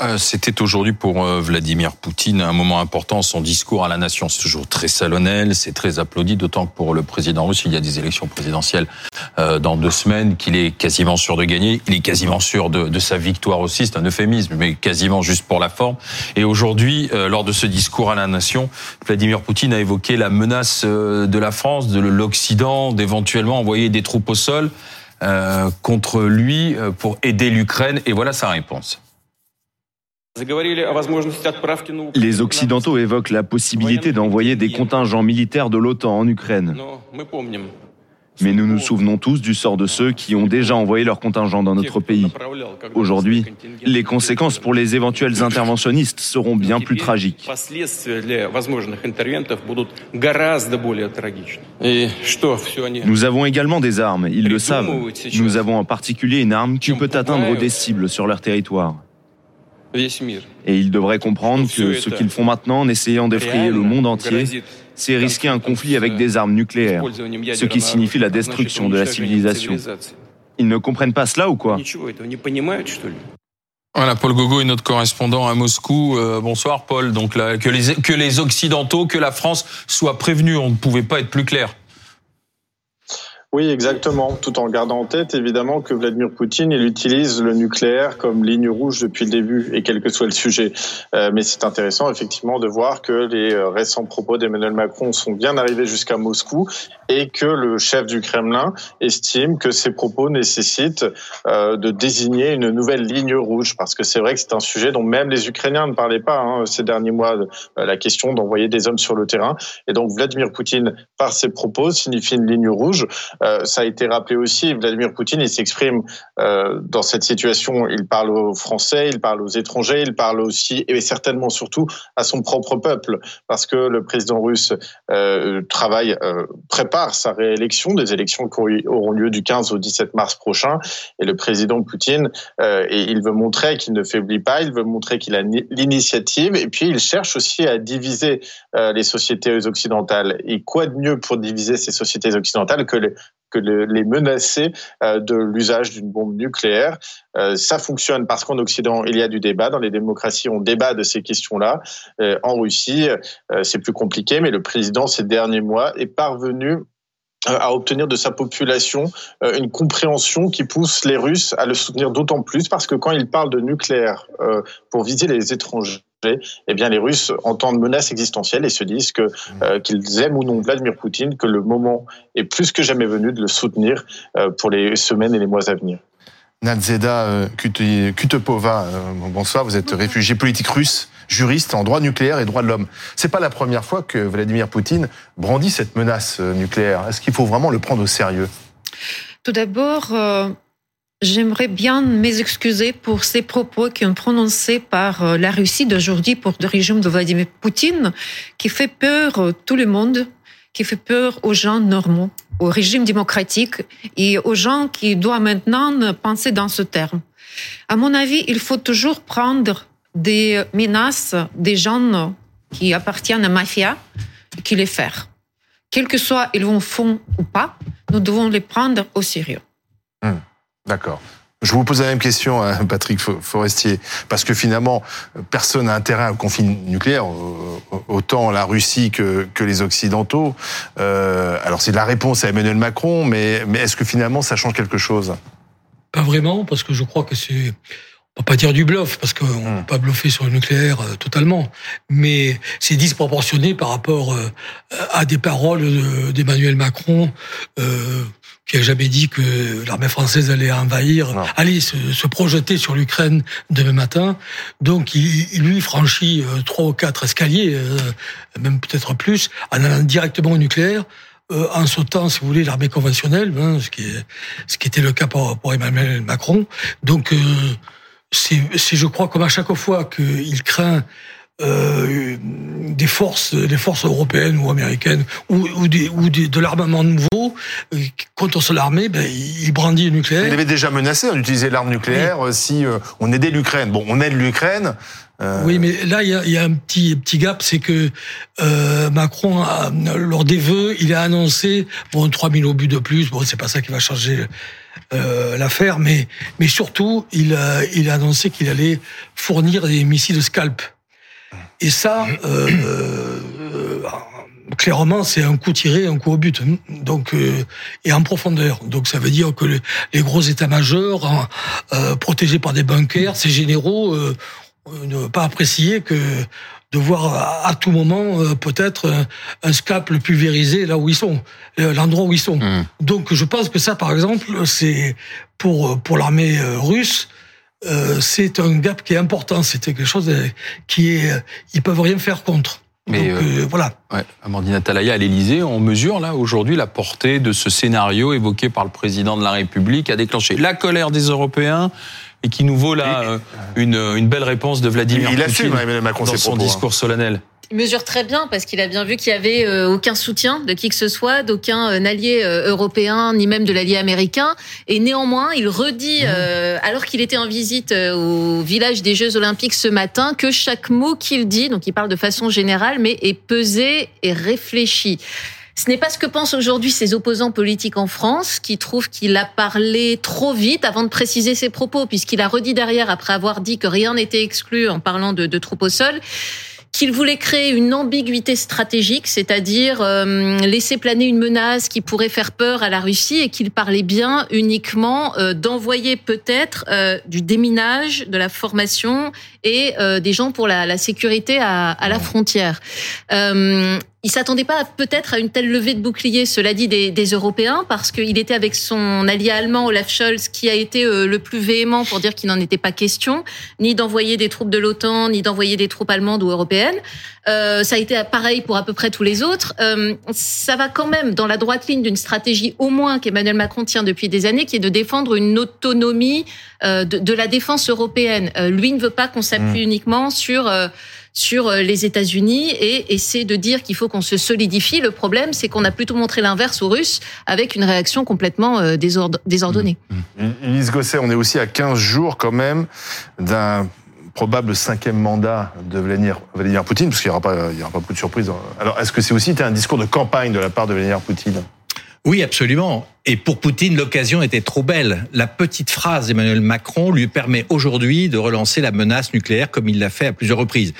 Euh, c'était aujourd'hui pour euh, Vladimir Poutine un moment important, son discours à la nation. C'est toujours très salonnel, c'est très applaudi, d'autant que pour le président russe, il y a des élections présidentielles euh, dans deux semaines, qu'il est quasiment sûr de gagner. Il est quasiment sûr de, de sa victoire aussi, c'est un euphémisme, mais quasiment juste pour la forme. Et aujourd'hui, lors de ce discours à la nation, Vladimir Poutine a évoqué la menace de la France, de l'Occident, d'éventuellement envoyer des troupes au sol contre lui pour aider l'Ukraine. Et voilà sa réponse. Les Occidentaux évoquent la possibilité d'envoyer des contingents militaires de l'OTAN en Ukraine. Mais nous nous souvenons tous du sort de ceux qui ont déjà envoyé leurs contingents dans notre pays. Aujourd'hui, les conséquences pour les éventuels interventionnistes seront bien plus tragiques. Nous avons également des armes, ils le savent. Nous avons en particulier une arme qui peut atteindre des cibles sur leur territoire. Et ils devraient comprendre que ce qu'ils font maintenant en essayant d'effrayer le monde entier, c'est risquer un conflit avec des armes nucléaires, ce qui signifie la destruction de la civilisation. Ils ne comprennent pas cela ou quoi voilà, Paul Gogo est notre correspondant à Moscou. Euh, bonsoir Paul. Donc là, que les, que les Occidentaux, que la France soient prévenus, on ne pouvait pas être plus clair. Oui, exactement. Tout en gardant en tête, évidemment, que Vladimir Poutine, il utilise le nucléaire comme ligne rouge depuis le début, et quel que soit le sujet. Euh, mais c'est intéressant, effectivement, de voir que les euh, récents propos d'Emmanuel Macron sont bien arrivés jusqu'à Moscou, et que le chef du Kremlin estime que ces propos nécessitent euh, de désigner une nouvelle ligne rouge, parce que c'est vrai que c'est un sujet dont même les Ukrainiens ne parlaient pas hein, ces derniers mois, la question d'envoyer des hommes sur le terrain. Et donc Vladimir Poutine, par ses propos, signifie une ligne rouge. Euh, ça a été rappelé aussi, Vladimir Poutine, il s'exprime euh, dans cette situation, il parle aux Français, il parle aux étrangers, il parle aussi, et certainement surtout, à son propre peuple, parce que le président russe euh, travaille, prépare sa réélection, des élections qui auront lieu du 15 au 17 mars prochain, et le président Poutine, et il veut montrer qu'il ne faiblit pas, il veut montrer qu'il a l'initiative, et puis il cherche aussi à diviser les sociétés occidentales. Et quoi de mieux pour diviser ces sociétés occidentales que les, que les menacer euh, de l'usage d'une bombe nucléaire. Euh, ça fonctionne parce qu'en Occident, il y a du débat. Dans les démocraties, on débat de ces questions-là. Euh, en Russie, c'est plus compliqué, mais le président, ces derniers mois, est parvenu à obtenir de sa population une compréhension qui pousse les Russes à le soutenir d'autant plus parce que quand il parle de nucléaire pour viser les étrangers, eh bien, les Russes entendent menace existentielle et se disent que mmh. euh, qu'ils aiment ou non Vladimir Poutine, que le moment est plus que jamais venu de le soutenir euh, pour les semaines et les mois à venir. Nadzeda euh, Kutepova, bonsoir. Vous êtes réfugié politique russe, juriste en droit nucléaire et droit de l'homme. C'est pas la première fois que Vladimir Poutine brandit cette menace nucléaire. Est-ce qu'il faut vraiment le prendre au sérieux? Tout d'abord, J'aimerais bien m'excuser pour ces propos qui ont prononcés par euh, la Russie d'aujourd'hui pour le régime de Vladimir Poutine, qui fait peur tout le monde, qui fait peur aux gens normaux, au régime démocratique et aux gens qui doivent maintenant penser dans ce terme. À mon avis, il faut toujours prendre des menaces des gens qui appartiennent à la mafia, qui les faire. Quel que soit ils vont fond ou pas, nous devons les prendre au sérieux. Hum. D'accord. Je vous pose la même question à Patrick Forestier, parce que finalement, personne n'a intérêt au conflit nucléaire, autant la Russie que, les Occidentaux. Euh, alors c'est la réponse à Emmanuel Macron, mais est-ce que finalement ça change quelque chose? Pas vraiment, parce que je crois que c'est... On peut pas dire du bluff, parce qu'on ne hmm. peut pas bluffer sur le nucléaire euh, totalement, mais c'est disproportionné par rapport euh, à des paroles d'Emmanuel Macron qui a jamais dit que l'armée française allait envahir, allait se, projeter sur l'Ukraine demain matin. Donc, il, lui franchit euh, trois ou quatre escaliers, euh, même peut-être plus, en allant directement au nucléaire. Euh, en sautant, si vous voulez, l'armée conventionnelle, hein, ce, qui est, ce qui était le cas pour, pour Emmanuel Macron. Donc, c'est, je crois, comme à chaque fois qu'il craint euh, des forces, des forces européennes ou américaines ou, ou, des, ou des, de l'armement nouveau euh, contre l'armée, ben, il brandit le nucléaire. Il avait déjà menacé d'utiliser l'arme nucléaire euh, si on aidait l'Ukraine. Bon, on aide l'Ukraine. Oui, mais là, il y a, y a, un petit petit gap, c'est que euh, Macron, a, lors des vœux, il a annoncé bon 3000 obus de plus. Bon, c'est pas ça qui va changer l'affaire, mais mais surtout il a, il a annoncé qu'il allait fournir des missiles Scalp. Et ça, clairement, c'est un coup tiré, un coup au but. Donc, euh, et en profondeur. Donc, ça veut dire que les, gros états-majors, euh, protégés par des bunkers, ces généraux, euh, ne pas apprécier que de voir à, tout moment peut-être un, scap le pulvérisé là où ils sont, l'endroit où ils sont. Mmh. Donc, je pense que ça, par exemple, c'est pour pour l'armée russe. c'est un gap qui est important. C'était quelque chose qui est, ils peuvent rien faire contre. Mais Donc, euh, voilà. Ouais, Amandine Atalaya, à l'Élysée, on mesure là aujourd'hui la portée de ce scénario évoqué par le président de la République à déclencher la colère des Européens et qui nous vaut là euh, une, une, belle réponse de Vladimir il Poutine assume, dans son discours hein. solennel. Il mesure très bien parce qu'il a bien vu qu'il y avait euh, aucun soutien de qui que ce soit, d'aucun euh, allié euh, européen, ni même de l'allié américain. Et néanmoins, il redit, mmh. alors qu'il était en visite au village des Jeux Olympiques ce matin, que chaque mot qu'il dit, donc il parle de façon générale, mais est pesé et réfléchi. Ce n'est pas ce que pensent aujourd'hui ses opposants politiques en France, qui trouvent qu'il a parlé trop vite avant de préciser ses propos, puisqu'il a redit derrière, après avoir dit que rien n'était exclu en parlant de, de troupes au sol, qu'il voulait créer une ambiguïté stratégique, c'est-à-dire euh, laisser planer une menace qui pourrait faire peur à la Russie et qu'il parlait bien uniquement euh, d'envoyer peut-être euh, du déminage, de la formation et des gens pour la, la sécurité à, à, la frontière. Il s'attendait pas peut-être à une telle levée de bouclier, cela dit, des, des Européens, parce qu'il était avec son allié allemand Olaf Scholz, qui a été euh, le plus véhément pour dire qu'il n'en était pas question, ni d'envoyer des troupes de l'OTAN, ni d'envoyer des troupes allemandes ou européennes. Euh, ça a été pareil pour à peu près tous les autres. Euh, ça va quand même dans la droite ligne d'une stratégie au moins qu'Emmanuel Macron tient depuis des années, qui est de défendre une autonomie euh, de, de, la défense européenne. Euh, lui ne veut pas qu'on s'appuie mmh. uniquement sur euh, sur euh, les États-Unis et essaie de dire qu'il faut qu'on se solidifie. Le problème, c'est qu'on a plutôt montré l'inverse aux Russes avec une réaction complètement euh, désordonnée. Mmh. Mmh. Elise Gosset, on est aussi à 15 jours quand même d'un probable cinquième mandat de Vladimir, Vladimir Poutine, parce qu'il n'y aura, pas, il y aura pas beaucoup de surprises. Alors, est-ce que c'est aussi un discours de campagne de la part de Vladimir Poutine? Oui, absolument. Et pour Poutine, l'occasion était trop belle. La petite phrase d'Emmanuel Macron lui permet aujourd'hui de relancer la menace nucléaire comme il l'a fait à plusieurs reprises.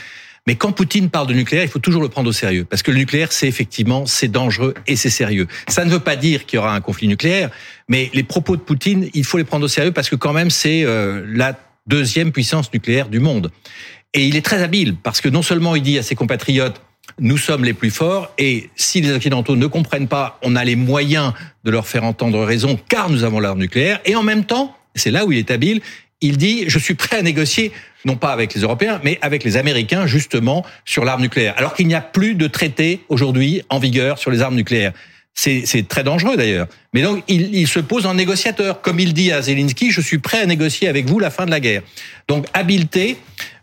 Mais quand Poutine parle de nucléaire, il faut toujours le prendre au sérieux. Parce que le nucléaire, c'est effectivement, c'est dangereux et c'est sérieux. Ça ne veut pas dire qu'il y aura un conflit nucléaire, mais les propos de Poutine, il faut les prendre au sérieux parce que quand même, c'est euh, la deuxième puissance nucléaire du monde. Et il est très habile parce que non seulement il dit à ses compatriotes, nous sommes les plus forts et si les Occidentaux ne comprennent pas, on a les moyens de leur faire entendre raison car nous avons l'arme nucléaire et en même temps, c'est là où il est habile, il dit je suis prêt à négocier non pas avec les Européens, mais avec les Américains justement sur l'arme nucléaire. Alors qu'il n'y a plus de traité aujourd'hui en vigueur sur les armes nucléaires. C'est très dangereux d'ailleurs. Mais donc il, il, se pose en négociateur, comme il dit à Zelensky, je suis prêt à négocier avec vous la fin de la guerre. Donc habileté,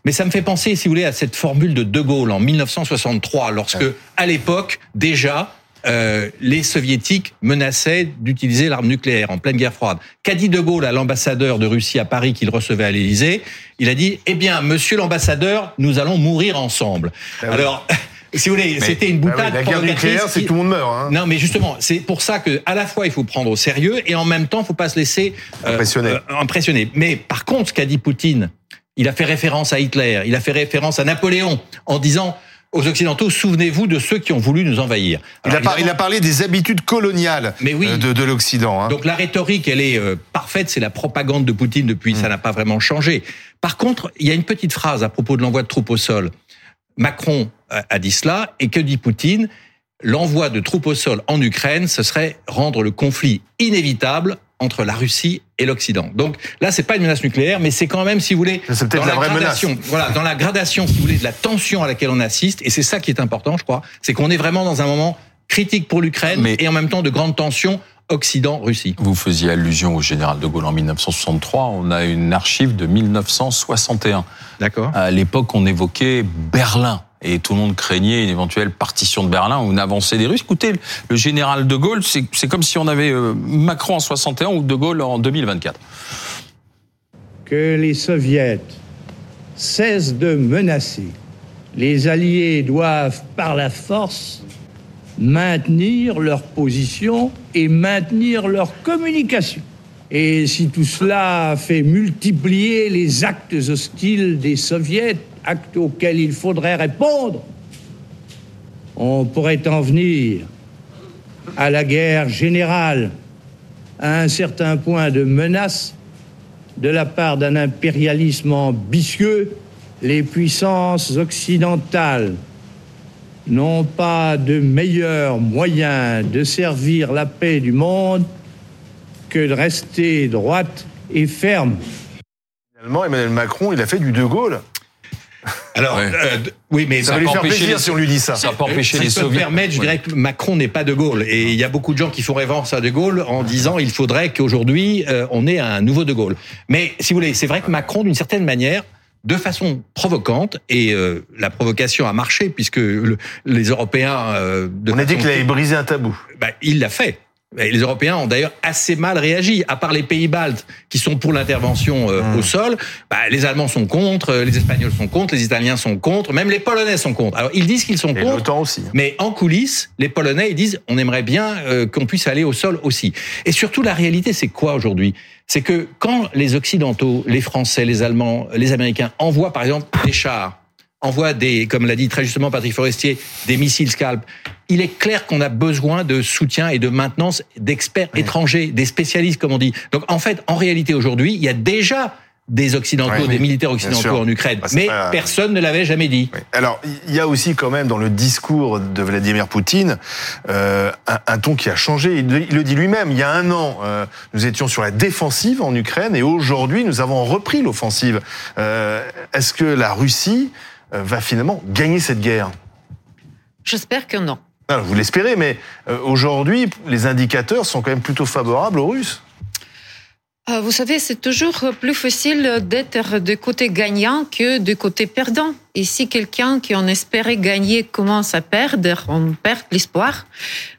mais ça me fait penser, si vous voulez, à cette formule de De Gaulle en 1963, lorsque à l'époque déjà euh, les soviétiques menaçaient d'utiliser l'arme nucléaire en pleine guerre froide. Qu'a dit De Gaulle à l'ambassadeur de Russie à Paris qu'il recevait à l'Élysée Il a dit "Eh bien, monsieur l'ambassadeur, nous allons mourir ensemble." Ah Alors si vous voulez, c'était une boutade. Ah la guerre nucléaire, c'est tout le monde meurt. Hein. Non, mais justement, c'est pour ça que à la fois il faut prendre au sérieux et en même temps, il faut pas se laisser euh, impressionner. Euh, impressionner. Mais par contre, ce qu'a dit Poutine, il a fait référence à Hitler, il a fait référence à Napoléon en disant aux Occidentaux, souvenez-vous de ceux qui ont voulu nous envahir. il, a parlé des habitudes coloniales euh, de, l'Occident. Hein. Donc la rhétorique, elle est euh, parfaite, c'est la propagande de Poutine depuis, mm. ça n'a pas vraiment changé. Par contre, il y a une petite phrase à propos de l'envoi de troupes au sol. Macron a dit cela, et que dit Poutine? L'envoi de troupes au sol en Ukraine, ce serait rendre le conflit inévitable entre la Russie et l'Occident. Donc là, c'est pas une menace nucléaire, mais c'est quand même, si vous voulez, dans la, vraie gradation, menace. voilà, dans la gradation, si vous voulez, de la tension à laquelle on assiste, et c'est ça qui est important, je crois, c'est qu'on est vraiment dans un moment critique pour l'Ukraine et en même temps de grande tension Occident-Russie. Vous faisiez allusion au général de Gaulle en 1963. On a une archive de 1961. D'accord. À l'époque, on évoquait Berlin et tout le monde craignait une éventuelle partition de Berlin ou une avancée des Russes. Écoutez, le général de Gaulle, c'est comme si on avait euh, Macron en 61 ou de Gaulle en 2024. Que les soviets cessent de menacer. Les alliés doivent, par la force, maintenir leur position et maintenir leur communication. Et si tout cela fait multiplier les actes hostiles des soviets, actes auxquels il faudrait répondre, on pourrait en venir à la guerre générale, à un certain point de menace de la part d'un impérialisme ambitieux, les puissances occidentales n'ont pas de meilleur moyen de servir la paix du monde que de rester droite et ferme. Finalement, Emmanuel Macron, il a fait du De Gaulle. Alors, euh, oui, mais ça, va lui faire plaisir si on lui dit ça. Ça peut empêcher les Soviets. permettre, je dirais que Macron n'est pas De Gaulle. Et il y a beaucoup de gens qui font référence à De Gaulle en disant il faudrait qu'aujourd'hui euh, on ait un nouveau De Gaulle. Mais si vous voulez, c'est vrai que Macron, d'une certaine manière, de façon provocante, et euh, la provocation a marché puisque les Européens. on a dit qu'il avait brisé un tabou. Bah, il l'a fait. Les Européens ont d'ailleurs assez mal réagi, à part les pays baltes qui sont pour l'intervention euh, mmh. au sol. Bah, les Allemands sont contre, euh, les Espagnols sont contre, les Italiens sont contre, même les Polonais sont contre. Alors ils disent qu'ils sont contre, aussi. mais en coulisses, les Polonais ils disent on aimerait bien euh, qu'on puisse aller au sol aussi. Et surtout la réalité, c'est quoi aujourd'hui? C'est que quand les Occidentaux, les Français, les Allemands, les Américains envoient par exemple des chars envoie des, comme l'a dit très justement Patrick Forestier, des missiles Scalp. Il est clair qu'on a besoin de soutien et de maintenance d'experts étrangers, des spécialistes, comme on dit. Donc, en fait, en réalité, aujourd'hui, il y a déjà des occidentaux, des militaires occidentaux en Ukraine. Bah, mais personne ne l'avait jamais dit. Alors, il y a aussi quand même dans le discours de Vladimir Poutine euh, un, ton qui a changé. Il, le dit lui-même. Il y a un an, euh, nous étions sur la défensive en Ukraine et aujourd'hui, nous avons repris l'offensive. Euh, Est-ce que la Russie va finalement gagner cette guerre J'espère que non. vous l'espérez, mais euh, aujourd'hui, les indicateurs sont quand même plutôt favorables aux Russes. Euh, vous savez, c'est toujours plus facile d'être de côté gagnant que de côté perdant. Et si quelqu'un qui en espérait gagner commence à perdre, on perd l'espoir.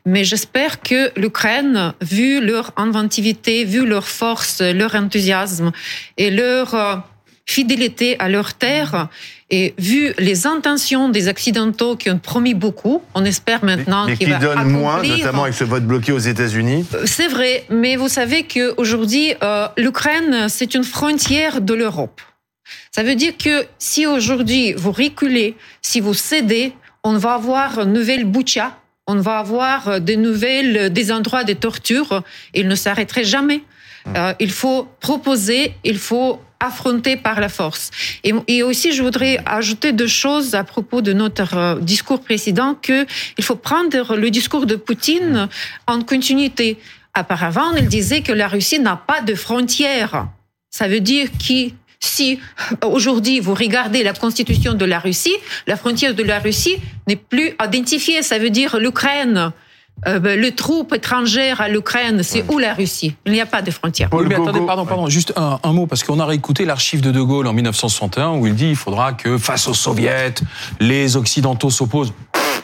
Mais j'espère que l'Ukraine, vu leur inventivité, vu leur force, leur enthousiasme et leur fidélité à leur terre, et vu les intentions des Occidentaux qui ont promis beaucoup, on espère maintenant qu'ils vont donnent moins, notamment avec ce vote bloqué aux États-Unis? Euh, c'est vrai, mais vous savez qu'aujourd'hui, euh, l'Ukraine, c'est une frontière de l'Europe. Ça veut dire que si aujourd'hui vous reculez, si vous cédez, on va avoir une nouvelle Boucha, on va avoir des nouvelles, des endroits de torture. Il ne s'arrêterait jamais. Euh, il faut proposer, il faut affronté par la force. Et, aussi, je voudrais ajouter deux choses à propos de notre euh, discours précédent, que il faut prendre le discours de Poutine en continuité. Auparavant, il disait que la Russie n'a pas de frontières. Ça veut dire que si aujourd'hui vous regardez la constitution de la Russie, la frontière de la Russie n'est plus identifiée. Ça veut dire l'Ukraine. Euh, ben, les troupes étrangères à l'Ukraine, c'est où la Russie? Il n'y a pas de frontières. Oui, mais attendez, pardon, pardon, juste un, un mot, parce qu'on a réécouté l'archive de De Gaulle en 1961 où il dit il faudra que face aux soviets, les Occidentaux s'opposent.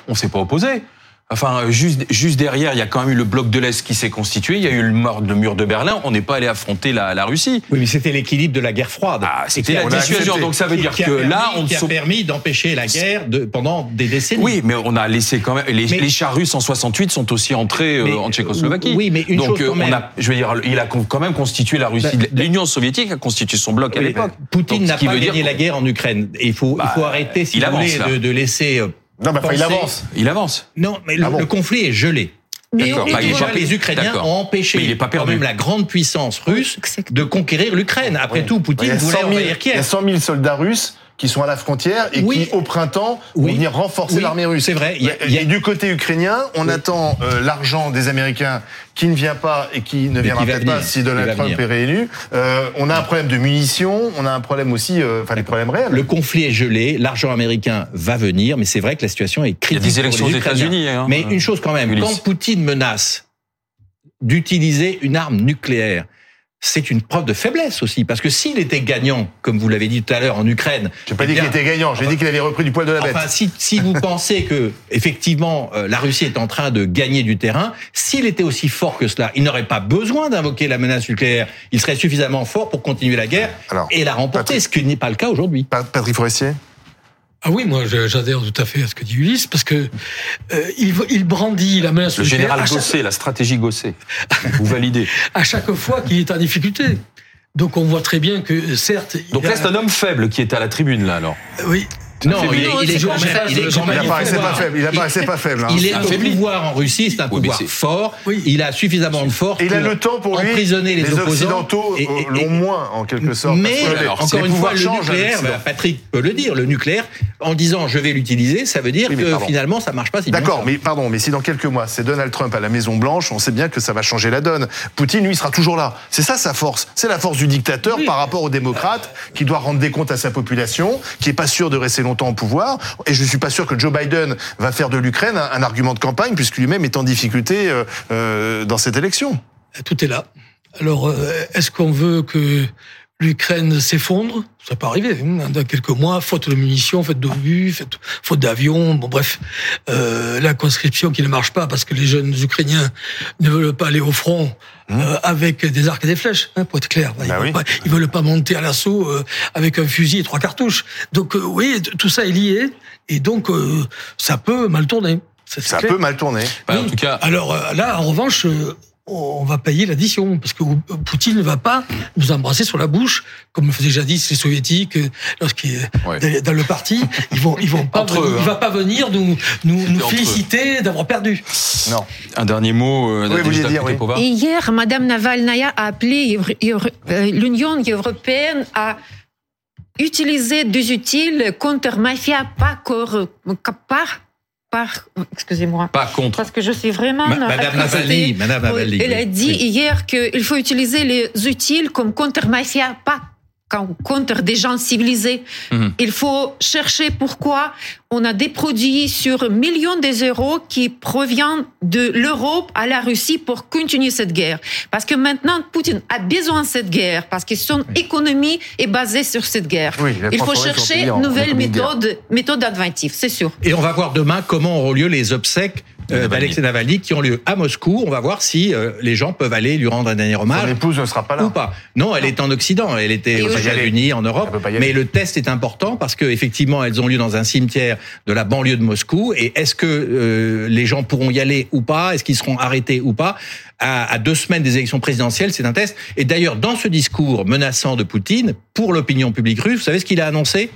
On ne s'est pas opposé. Enfin, juste, juste derrière, il y a quand même eu le bloc de l'Est qui s'est constitué. Il y a eu le, mort, le mur de Berlin. On n'est pas allé affronter la, la, Russie. Oui, mais c'était l'équilipe de la guerre froide. Ah, c'était la dissuasion. Donc ça veut dire que là, on qui a permis d'empêcher la guerre de, pendant des décennies. Oui, mais on a laissé quand même. Les, les chars russes en 68 sont aussi entrés euh, en Tchécoslovaquie. Oui, mais une donc chose quand même. on a, je veux dire, il a quand même constitué la Russie. Bah, L'Union soviétique a constitué son bloc à l'époque. Poutine n'a pas gagné la guerre en Ukraine. Il faut, il faut bah, arrêter, si vous voulez, de, de laisser euh, non, mais il avance. Il avance. Non, mais le, ah conflit est gelé. Mais bah, les Ukrainiens ont empêché il est pas quand même la grande puissance russe de conquérir l'Ukraine. Après tout, Poutine voulait envahir Kiev. Il y a 100 000 soldats russes qui sont à la frontière et qui, au printemps, vont venir renforcer l'armée russe. C'est vrai. Et du côté ukrainien, on attend euh, l'argent des Américains qui ne vient pas et qui ne viendra peut-être pas si Donald Trump est réélu. Euh, on a un problème de munitions, on a un problème aussi, euh, enfin des problèmes réels. Le conflit est gelé, l'argent américain va venir, mais c'est vrai que la situation est critique. Il y a des élections aux États-Unis. Hein, mais une chose quand même, quand Poutine menace d'utiliser une arme nucléaire, c'est une preuve de faiblesse aussi, parce que s'il était gagnant, comme vous l'avez dit tout à l'heure en Ukraine, j'ai pas dit eh qu'il était gagnant, j'ai dit qu'il avait repris du poil de la bête. Enfin, si, si vous pensez que effectivement euh, la Russie est en train de gagner du terrain, s'il était aussi fort que cela, il n'aurait pas besoin d'invoquer la menace nucléaire. Il serait suffisamment fort pour continuer la guerre et la remporter, ce qui n'est pas le cas aujourd'hui. Patrick Forestier? Ah oui, moi j'adhère tout à fait à ce que dit Ulysse, parce que euh, il, il, brandit la menace Le général Gosset, la stratégie Gosset, vous validez. À chaque fois qu'il est en difficulté. Donc on voit très bien que certes. Donc là, c'est un homme faible qui est à la tribune là alors. Oui, non, il est, il est quand même, il est quand même. Il apparaissait pas faible. Il apparaissait pas faible. Il est au pouvoir en Russie, c'est un pouvoir fort. Il a suffisamment de force. Il a le temps pour lui. Emprisonner les, les occidentaux l'ont moins en quelque sorte. Mais encore une fois, le nucléaire, bah, Patrick peut le dire, le nucléaire, en disant je vais l'utiliser, ça veut dire que finalement ça marche pas si bien. D'accord, mais pardon, mais si dans quelques mois c'est Donald Trump à la Maison Blanche, on sait bien que ça va changer la donne. Poutine, lui, sera toujours là. C'est ça sa force. C'est la force du dictateur par rapport aux démocrates qui doit rendre des comptes à sa population, qui est pas sûr de rester longtemps au pouvoir. Et je ne suis pas sûr que Joe Biden va faire de l'Ukraine un, argument de campagne, puisque lui-même est en difficulté euh, euh, dans cette élection. Tout est là. Alors, euh, est-ce qu'on veut que l'Ukraine s'effondre Ça peut arriver. Hein, dans quelques mois, faute de munitions, faute d'obus, faute d'avions. Bon, bref, la conscription qui ne marche pas parce que les jeunes Ukrainiens ne veulent pas aller au front mmh. avec des arcs et des flèches, hein, pour être clair. Ils, bah veulent pas, veulent pas monter à l'assaut avec un fusil et trois cartouches. Donc oui, tout ça est lié. Et donc, euh, ça peut mal tourner. Ça, peut mal tourner. Bah, en tout cas. Alors euh, là, en revanche, euh, on va payer l'addition parce que Poutine ne va pas nous embrasser sur la bouche comme le faisaient jadis les soviétiques lorsqu'il est dans le parti ils vont ils vont pas venir, il hein. va pas venir nous nous, nous féliciter d'avoir perdu non un dernier mot oui, dire, oui. hier madame Navalnaya a appelé l'Union européenne à utiliser des outils contre mafia, pas par, par, par excusez-moi. Contre. Parce que je suis vraiment. Madame Navalny, Madame Navalny. Elle a dit hier qu'il faut utiliser les outils comme contre mafia, pas contre des gens civilisés. Mhm. Il faut chercher pourquoi on a des produits sur millions d'euros qui proviennent de l'Europe à la Russie pour continuer cette guerre. Parce que maintenant, Poutine a besoin de cette guerre, parce que son économie est basée sur cette guerre. il faut chercher une nouvelle méthode, méthode inventives, c'est sûr. Et on va voir demain comment auront lieu les obsèques d'Alexei Navalny qui ont lieu à Moscou. On va voir si euh, les gens peuvent aller lui rendre un dernier hommage. Son épouse ne sera pas là. Ou pas. Non, elle est en Occident. Elle était aux États-Unis, en Europe. Mais le test est important parce que effectivement, elles ont lieu dans un cimetière de la banlieue de Moscou. Et est-ce que euh, les gens pourront y aller ou pas? Est-ce qu'ils seront arrêtés ou pas? À, à deux semaines des élections présidentielles, c'est un test. Et d'ailleurs, dans ce discours menaçant de Poutine pour l'opinion publique russe, vous savez ce qu'il a annoncé?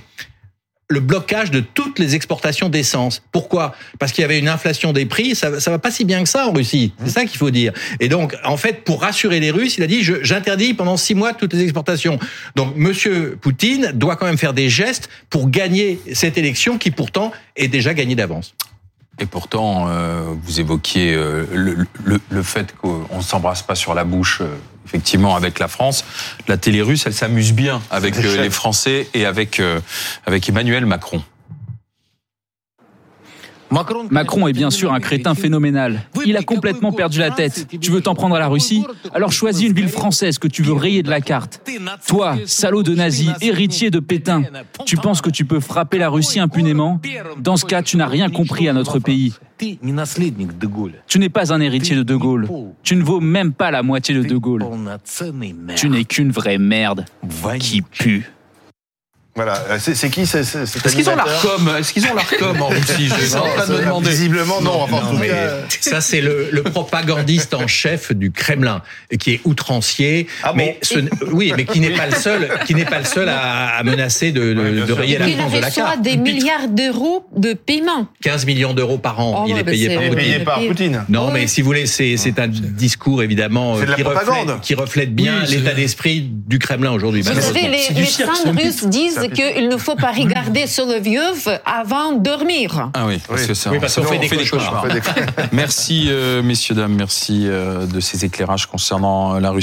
Le blocage de toutes les exportations d'essence. Pourquoi? Parce qu'il y avait une inflation des prix, ça, ça va pas si bien que ça en Russie. C'est ça qu'il faut dire. Et donc, en fait, pour rassurer les Russes, il a dit j'interdis pendant six mois toutes les exportations. Donc, Monsieur Poutine doit quand même faire des gestes pour gagner cette élection qui pourtant est déjà gagnée d'avance. Et pourtant, euh, vous évoquiez euh, le, le, fait qu'on ne s'embrasse pas sur la bouche, euh, effectivement, avec la France. La télé russe, elle s'amuse bien avec les Français et avec, avec Emmanuel Macron. Macron est bien sûr un crétin phénoménal. Il a complètement perdu la tête. Tu veux t'en prendre à la Russie Alors choisis une ville française que tu veux rayer de la carte. Toi, salaud de nazi, héritier de Pétain, tu penses que tu peux frapper la Russie impunément Dans ce cas, tu n'as rien compris à notre pays. Tu n'es pas un héritier de De Gaulle. Tu ne vaux même pas la moitié de De Gaulle. Tu n'es qu'une vraie merde qui pue. Voilà, euh, c'est qui c'est Est-ce qu'ils ont l'ARCOM Est-ce qu'ils ont l'ARCOM en Russie Je suis en train de me demander. Visiblement non. non, mais ça c'est le, le, propagandiste en chef du Kremlin qui est outrancier. Ah mais ce, oui, mais qui n'est pas le seul, qui n'est pas le seul à, à menacer de, de, de rayer la France de la carte. des milliards d'euros de paiement. 15 millions d'euros par an. Oh, il est payé par, Poutine. payé par Poutine. Non, mais si vous voulez, c'est c'est un discours évidemment qui reflète, qui reflète bien l'état d'esprit du Kremlin aujourd'hui. Les, les fans russes disent qu'il ne faut pas regarder sur le vieux avant de dormir. Ah oui, parce que ça, oui, parce qu'on fait, fait, des cauchemars. merci, euh, messieurs, dames, merci euh, de ces éclairages concernant la Russie.